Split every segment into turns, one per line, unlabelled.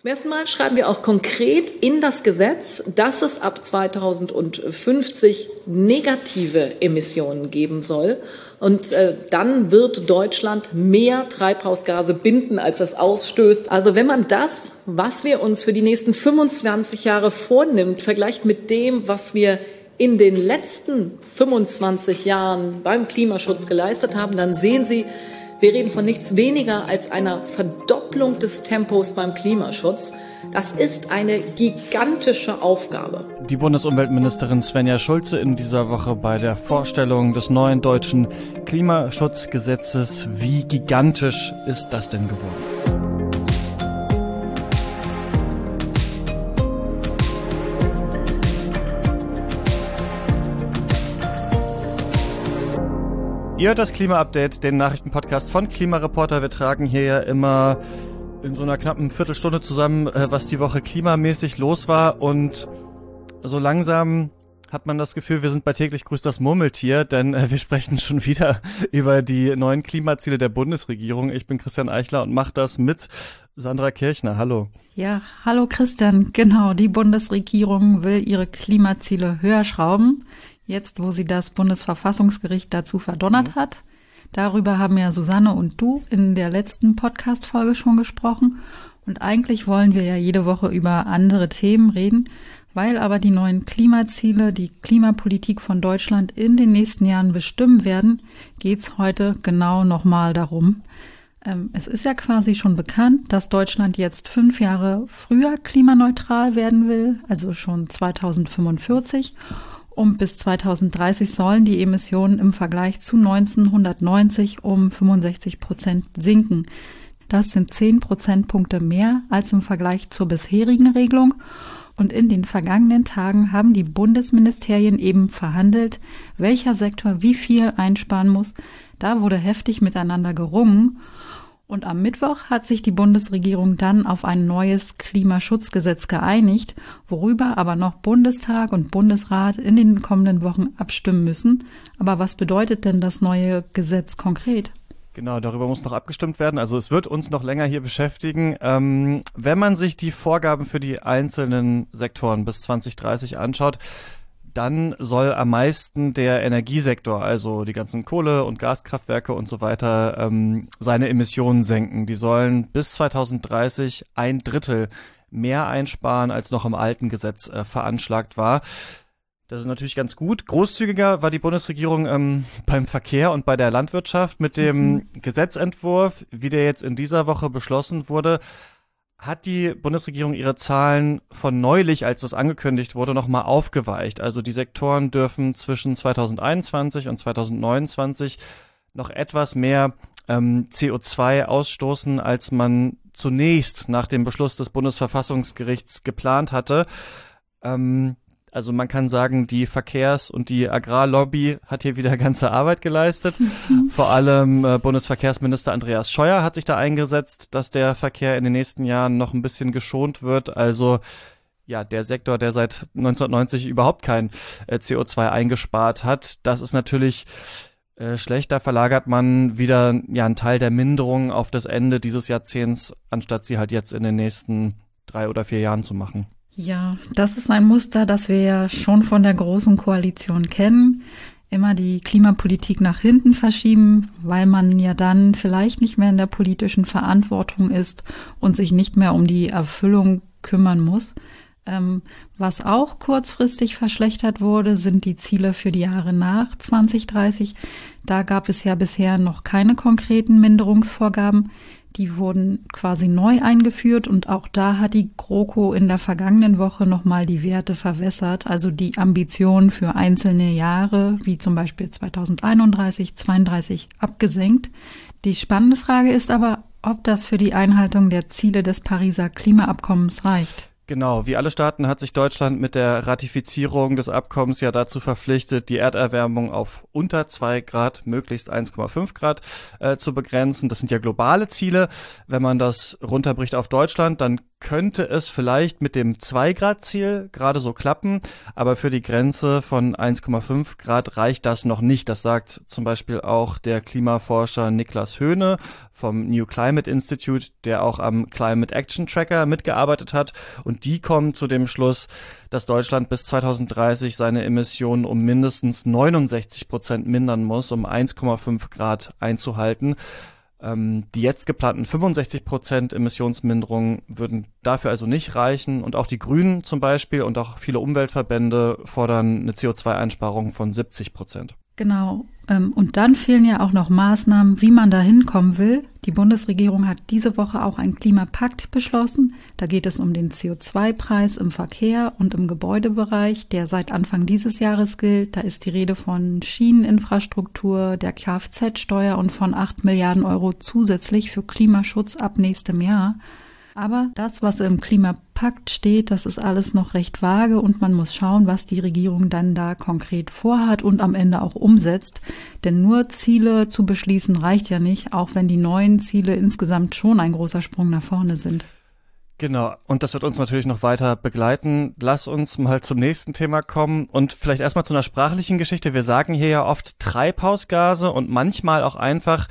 Zum ersten Mal schreiben wir auch konkret in das Gesetz, dass es ab 2050 negative Emissionen geben soll. Und äh, dann wird Deutschland mehr Treibhausgase binden, als es ausstößt. Also wenn man das, was wir uns für die nächsten 25 Jahre vornimmt, vergleicht mit dem, was wir in den letzten 25 Jahren beim Klimaschutz geleistet haben, dann sehen Sie, wir reden von nichts weniger als einer Verdopplung des Tempos beim Klimaschutz. Das ist eine gigantische Aufgabe.
Die Bundesumweltministerin Svenja Schulze in dieser Woche bei der Vorstellung des neuen deutschen Klimaschutzgesetzes. Wie gigantisch ist das denn geworden? Ihr hört das Klima-Update, den Nachrichtenpodcast von Klimareporter. Wir tragen hier ja immer in so einer knappen Viertelstunde zusammen, äh, was die Woche klimamäßig los war. Und so langsam hat man das Gefühl, wir sind bei täglich grüßt das Murmeltier, denn äh, wir sprechen schon wieder über die neuen Klimaziele der Bundesregierung. Ich bin Christian Eichler und mache das mit Sandra Kirchner. Hallo.
Ja, hallo Christian. Genau, die Bundesregierung will ihre Klimaziele höher schrauben jetzt wo sie das Bundesverfassungsgericht dazu verdonnert mhm. hat. Darüber haben ja Susanne und du in der letzten Podcast-Folge schon gesprochen. Und eigentlich wollen wir ja jede Woche über andere Themen reden, weil aber die neuen Klimaziele die Klimapolitik von Deutschland in den nächsten Jahren bestimmen werden, geht's heute genau nochmal darum. Ähm, es ist ja quasi schon bekannt, dass Deutschland jetzt fünf Jahre früher klimaneutral werden will, also schon 2045 und bis 2030 sollen die Emissionen im Vergleich zu 1990 um 65 Prozent sinken. Das sind 10 Prozentpunkte mehr als im Vergleich zur bisherigen Regelung. Und in den vergangenen Tagen haben die Bundesministerien eben verhandelt, welcher Sektor wie viel einsparen muss. Da wurde heftig miteinander gerungen. Und am Mittwoch hat sich die Bundesregierung dann auf ein neues Klimaschutzgesetz geeinigt, worüber aber noch Bundestag und Bundesrat in den kommenden Wochen abstimmen müssen. Aber was bedeutet denn das neue Gesetz konkret?
Genau, darüber muss noch abgestimmt werden. Also es wird uns noch länger hier beschäftigen. Ähm, wenn man sich die Vorgaben für die einzelnen Sektoren bis 2030 anschaut, dann soll am meisten der Energiesektor, also die ganzen Kohle- und Gaskraftwerke und so weiter, ähm, seine Emissionen senken. Die sollen bis 2030 ein Drittel mehr einsparen, als noch im alten Gesetz äh, veranschlagt war. Das ist natürlich ganz gut. Großzügiger war die Bundesregierung ähm, beim Verkehr und bei der Landwirtschaft mit dem mhm. Gesetzentwurf, wie der jetzt in dieser Woche beschlossen wurde hat die Bundesregierung ihre Zahlen von neulich, als das angekündigt wurde, nochmal aufgeweicht. Also die Sektoren dürfen zwischen 2021 und 2029 noch etwas mehr ähm, CO2 ausstoßen, als man zunächst nach dem Beschluss des Bundesverfassungsgerichts geplant hatte. Ähm, also man kann sagen, die Verkehrs- und die Agrarlobby hat hier wieder ganze Arbeit geleistet. Vor allem äh, Bundesverkehrsminister Andreas Scheuer hat sich da eingesetzt, dass der Verkehr in den nächsten Jahren noch ein bisschen geschont wird. Also ja, der Sektor, der seit 1990 überhaupt kein äh, CO2 eingespart hat, das ist natürlich äh, schlecht. Da verlagert man wieder ja einen Teil der Minderung auf das Ende dieses Jahrzehnts, anstatt sie halt jetzt in den nächsten drei oder vier Jahren zu machen.
Ja, das ist ein Muster, das wir ja schon von der Großen Koalition kennen. Immer die Klimapolitik nach hinten verschieben, weil man ja dann vielleicht nicht mehr in der politischen Verantwortung ist und sich nicht mehr um die Erfüllung kümmern muss. Ähm, was auch kurzfristig verschlechtert wurde, sind die Ziele für die Jahre nach 2030. Da gab es ja bisher noch keine konkreten Minderungsvorgaben. Die wurden quasi neu eingeführt und auch da hat die GroKo in der vergangenen Woche nochmal die Werte verwässert, also die Ambitionen für einzelne Jahre, wie zum Beispiel 2031, 32 abgesenkt. Die spannende Frage ist aber, ob das für die Einhaltung der Ziele des Pariser Klimaabkommens reicht.
Genau, wie alle Staaten hat sich Deutschland mit der Ratifizierung des Abkommens ja dazu verpflichtet, die Erderwärmung auf unter zwei Grad, möglichst 1,5 Grad äh, zu begrenzen. Das sind ja globale Ziele. Wenn man das runterbricht auf Deutschland, dann könnte es vielleicht mit dem 2-Grad-Ziel gerade so klappen, aber für die Grenze von 1,5 Grad reicht das noch nicht. Das sagt zum Beispiel auch der Klimaforscher Niklas Höhne vom New Climate Institute, der auch am Climate Action Tracker mitgearbeitet hat. Und die kommen zu dem Schluss, dass Deutschland bis 2030 seine Emissionen um mindestens 69 Prozent mindern muss, um 1,5 Grad einzuhalten. Ähm, die jetzt geplanten 65 Prozent Emissionsminderung würden dafür also nicht reichen. Und auch die Grünen zum Beispiel und auch viele Umweltverbände fordern eine CO2-Einsparung von 70 Prozent.
Genau. Ähm, und dann fehlen ja auch noch Maßnahmen, wie man da hinkommen will. Die Bundesregierung hat diese Woche auch einen Klimapakt beschlossen. Da geht es um den CO2-Preis im Verkehr und im Gebäudebereich, der seit Anfang dieses Jahres gilt. Da ist die Rede von Schieneninfrastruktur, der Kfz-Steuer und von 8 Milliarden Euro zusätzlich für Klimaschutz ab nächstem Jahr. Aber das, was im Klimapakt steht, das ist alles noch recht vage und man muss schauen, was die Regierung dann da konkret vorhat und am Ende auch umsetzt. Denn nur Ziele zu beschließen reicht ja nicht, auch wenn die neuen Ziele insgesamt schon ein großer Sprung nach vorne sind.
Genau, und das wird uns natürlich noch weiter begleiten. Lass uns mal zum nächsten Thema kommen und vielleicht erstmal zu einer sprachlichen Geschichte. Wir sagen hier ja oft Treibhausgase und manchmal auch einfach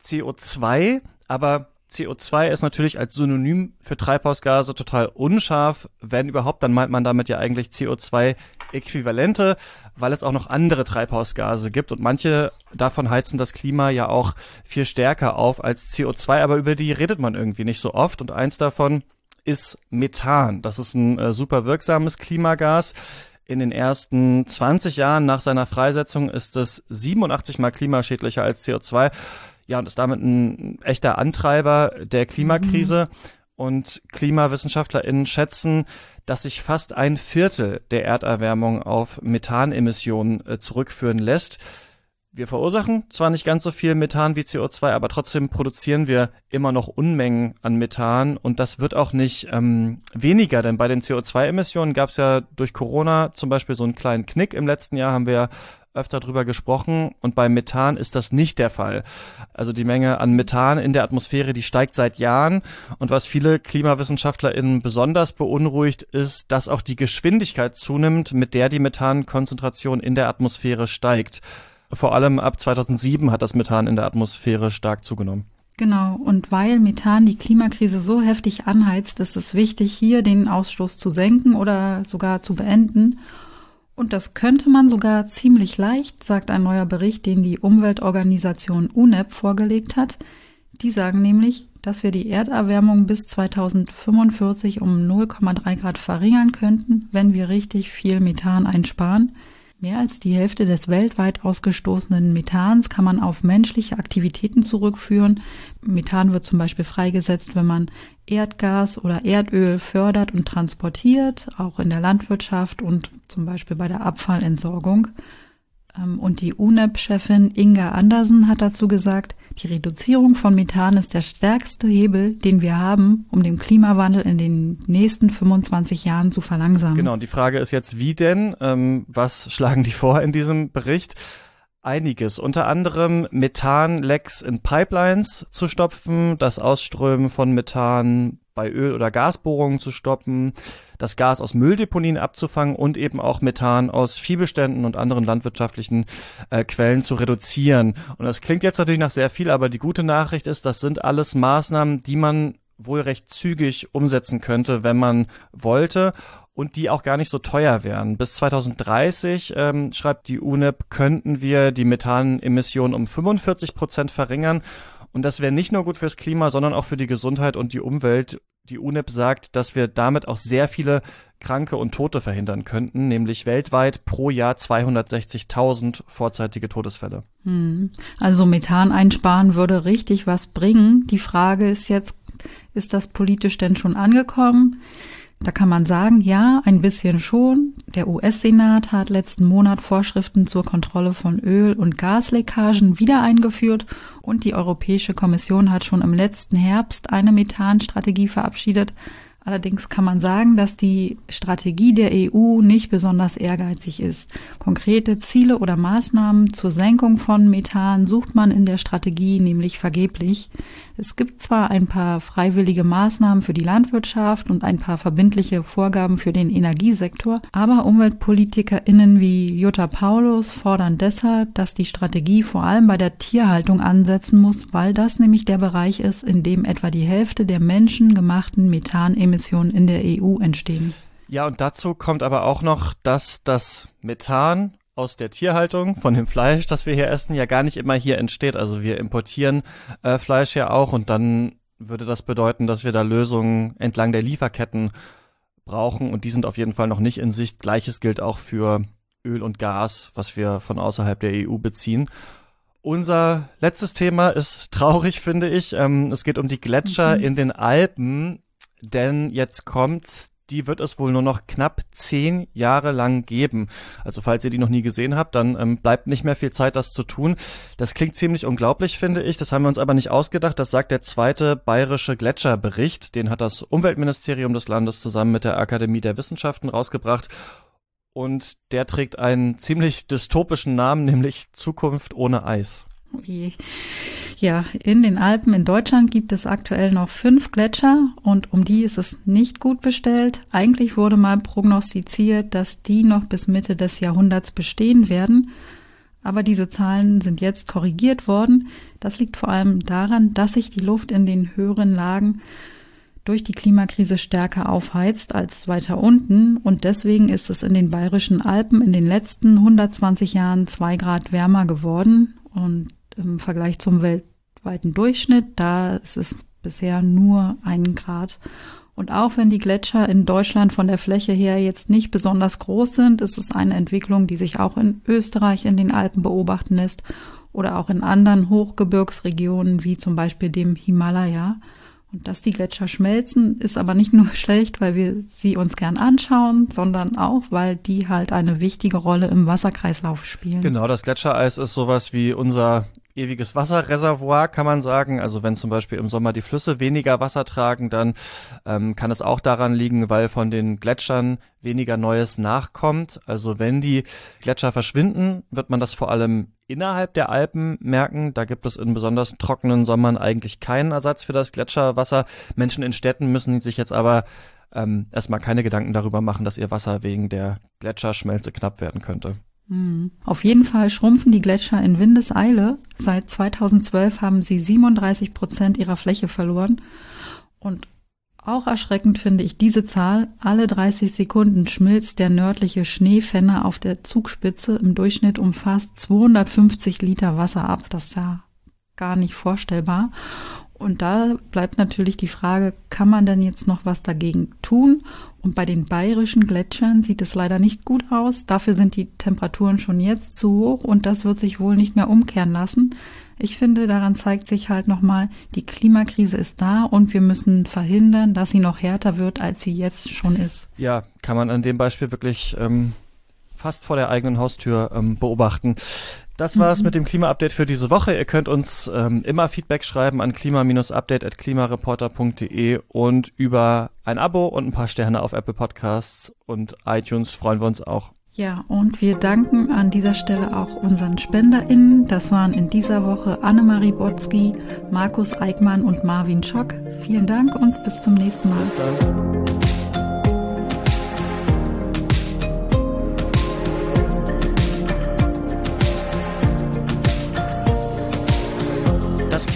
CO2, aber CO2 ist natürlich als Synonym für Treibhausgase total unscharf. Wenn überhaupt, dann meint man damit ja eigentlich CO2-Äquivalente, weil es auch noch andere Treibhausgase gibt und manche davon heizen das Klima ja auch viel stärker auf als CO2, aber über die redet man irgendwie nicht so oft und eins davon ist Methan. Das ist ein äh, super wirksames Klimagas. In den ersten 20 Jahren nach seiner Freisetzung ist es 87 mal klimaschädlicher als CO2. Ja, und ist damit ein echter Antreiber der Klimakrise. Mhm. Und KlimawissenschaftlerInnen schätzen, dass sich fast ein Viertel der Erderwärmung auf Methanemissionen äh, zurückführen lässt. Wir verursachen zwar nicht ganz so viel Methan wie CO2, aber trotzdem produzieren wir immer noch Unmengen an Methan und das wird auch nicht ähm, weniger, denn bei den CO2-Emissionen gab es ja durch Corona zum Beispiel so einen kleinen Knick. Im letzten Jahr haben wir öfter drüber gesprochen und bei Methan ist das nicht der Fall. Also die Menge an Methan in der Atmosphäre, die steigt seit Jahren und was viele KlimawissenschaftlerInnen besonders beunruhigt, ist, dass auch die Geschwindigkeit zunimmt, mit der die Methankonzentration in der Atmosphäre steigt. Vor allem ab 2007 hat das Methan in der Atmosphäre stark zugenommen.
Genau, und weil Methan die Klimakrise so heftig anheizt, ist es wichtig, hier den Ausstoß zu senken oder sogar zu beenden. Und das könnte man sogar ziemlich leicht, sagt ein neuer Bericht, den die Umweltorganisation UNEP vorgelegt hat. Die sagen nämlich, dass wir die Erderwärmung bis 2045 um 0,3 Grad verringern könnten, wenn wir richtig viel Methan einsparen. Mehr als die Hälfte des weltweit ausgestoßenen Methans kann man auf menschliche Aktivitäten zurückführen. Methan wird zum Beispiel freigesetzt, wenn man Erdgas oder Erdöl fördert und transportiert, auch in der Landwirtschaft und zum Beispiel bei der Abfallentsorgung. Ähm, und die UNEP-Chefin Inga Andersen hat dazu gesagt, die Reduzierung von Methan ist der stärkste Hebel, den wir haben, um den Klimawandel in den nächsten 25 Jahren zu verlangsamen.
Genau, und die Frage ist jetzt, wie denn? Ähm, was schlagen die vor in diesem Bericht? Einiges, unter anderem Methanlecks in Pipelines zu stopfen, das Ausströmen von Methan bei Öl- oder Gasbohrungen zu stoppen, das Gas aus Mülldeponien abzufangen und eben auch Methan aus Viehbeständen und anderen landwirtschaftlichen äh, Quellen zu reduzieren. Und das klingt jetzt natürlich nach sehr viel, aber die gute Nachricht ist, das sind alles Maßnahmen, die man wohl recht zügig umsetzen könnte, wenn man wollte und die auch gar nicht so teuer wären. Bis 2030, ähm, schreibt die UNEP, könnten wir die Methanemissionen um 45 Prozent verringern und das wäre nicht nur gut fürs Klima, sondern auch für die Gesundheit und die Umwelt. Die UNEP sagt, dass wir damit auch sehr viele Kranke und Tote verhindern könnten, nämlich weltweit pro Jahr 260.000 vorzeitige Todesfälle.
Hm. Also Methan einsparen würde richtig was bringen. Die Frage ist jetzt, ist das politisch denn schon angekommen? Da kann man sagen, ja, ein bisschen schon. Der US-Senat hat letzten Monat Vorschriften zur Kontrolle von Öl- und Gasleckagen wieder eingeführt und die Europäische Kommission hat schon im letzten Herbst eine Methanstrategie verabschiedet. Allerdings kann man sagen, dass die Strategie der EU nicht besonders ehrgeizig ist. Konkrete Ziele oder Maßnahmen zur Senkung von Methan sucht man in der Strategie nämlich vergeblich. Es gibt zwar ein paar freiwillige Maßnahmen für die Landwirtschaft und ein paar verbindliche Vorgaben für den Energiesektor, aber UmweltpolitikerInnen wie Jutta Paulus fordern deshalb, dass die Strategie vor allem bei der Tierhaltung ansetzen muss, weil das nämlich der Bereich ist, in dem etwa die Hälfte der menschengemachten Methanemissionen in der EU entstehen.
Ja, und dazu kommt aber auch noch, dass das Methan aus der Tierhaltung, von dem Fleisch, das wir hier essen, ja gar nicht immer hier entsteht. Also wir importieren äh, Fleisch ja auch und dann würde das bedeuten, dass wir da Lösungen entlang der Lieferketten brauchen und die sind auf jeden Fall noch nicht in Sicht. Gleiches gilt auch für Öl und Gas, was wir von außerhalb der EU beziehen. Unser letztes Thema ist traurig, finde ich. Ähm, es geht um die Gletscher mhm. in den Alpen, denn jetzt kommt's die wird es wohl nur noch knapp zehn Jahre lang geben. Also falls ihr die noch nie gesehen habt, dann ähm, bleibt nicht mehr viel Zeit, das zu tun. Das klingt ziemlich unglaublich, finde ich. Das haben wir uns aber nicht ausgedacht. Das sagt der zweite bayerische Gletscherbericht. Den hat das Umweltministerium des Landes zusammen mit der Akademie der Wissenschaften rausgebracht. Und der trägt einen ziemlich dystopischen Namen, nämlich Zukunft ohne Eis.
Ja, in den Alpen in Deutschland gibt es aktuell noch fünf Gletscher und um die ist es nicht gut bestellt. Eigentlich wurde mal prognostiziert, dass die noch bis Mitte des Jahrhunderts bestehen werden. Aber diese Zahlen sind jetzt korrigiert worden. Das liegt vor allem daran, dass sich die Luft in den höheren Lagen durch die Klimakrise stärker aufheizt als weiter unten. Und deswegen ist es in den bayerischen Alpen in den letzten 120 Jahren zwei Grad wärmer geworden. Und im Vergleich zum weltweiten Durchschnitt. Da ist es bisher nur ein Grad. Und auch wenn die Gletscher in Deutschland von der Fläche her jetzt nicht besonders groß sind, ist es eine Entwicklung, die sich auch in Österreich in den Alpen beobachten lässt oder auch in anderen Hochgebirgsregionen wie zum Beispiel dem Himalaya. Und dass die Gletscher schmelzen, ist aber nicht nur schlecht, weil wir sie uns gern anschauen, sondern auch, weil die halt eine wichtige Rolle im Wasserkreislauf spielen.
Genau, das Gletschereis ist sowas wie unser ewiges Wasserreservoir, kann man sagen. Also wenn zum Beispiel im Sommer die Flüsse weniger Wasser tragen, dann ähm, kann es auch daran liegen, weil von den Gletschern weniger Neues nachkommt. Also wenn die Gletscher verschwinden, wird man das vor allem innerhalb der Alpen merken. Da gibt es in besonders trockenen Sommern eigentlich keinen Ersatz für das Gletscherwasser. Menschen in Städten müssen sich jetzt aber ähm, erstmal keine Gedanken darüber machen, dass ihr Wasser wegen der Gletscherschmelze knapp werden könnte.
Hm. Auf jeden Fall schrumpfen die Gletscher in Windeseile. Seit 2012 haben sie 37 Prozent ihrer Fläche verloren. Und auch erschreckend finde ich diese Zahl. Alle 30 Sekunden schmilzt der nördliche Schneefenner auf der Zugspitze im Durchschnitt um fast 250 Liter Wasser ab. Das ist ja gar nicht vorstellbar. Und da bleibt natürlich die Frage, kann man denn jetzt noch was dagegen tun? Und bei den bayerischen Gletschern sieht es leider nicht gut aus. Dafür sind die Temperaturen schon jetzt zu hoch und das wird sich wohl nicht mehr umkehren lassen. Ich finde, daran zeigt sich halt nochmal, die Klimakrise ist da und wir müssen verhindern, dass sie noch härter wird, als sie jetzt schon ist.
Ja, kann man an dem Beispiel wirklich ähm, fast vor der eigenen Haustür ähm, beobachten. Das war's mhm. mit dem Klima-Update für diese Woche. Ihr könnt uns ähm, immer Feedback schreiben an klima-update.klimareporter.de und über ein Abo und ein paar Sterne auf Apple Podcasts und iTunes freuen wir uns auch.
Ja, und wir danken an dieser Stelle auch unseren SpenderInnen. Das waren in dieser Woche Annemarie Botzki, Markus Eickmann und Marvin Schock. Vielen Dank und bis zum nächsten Mal.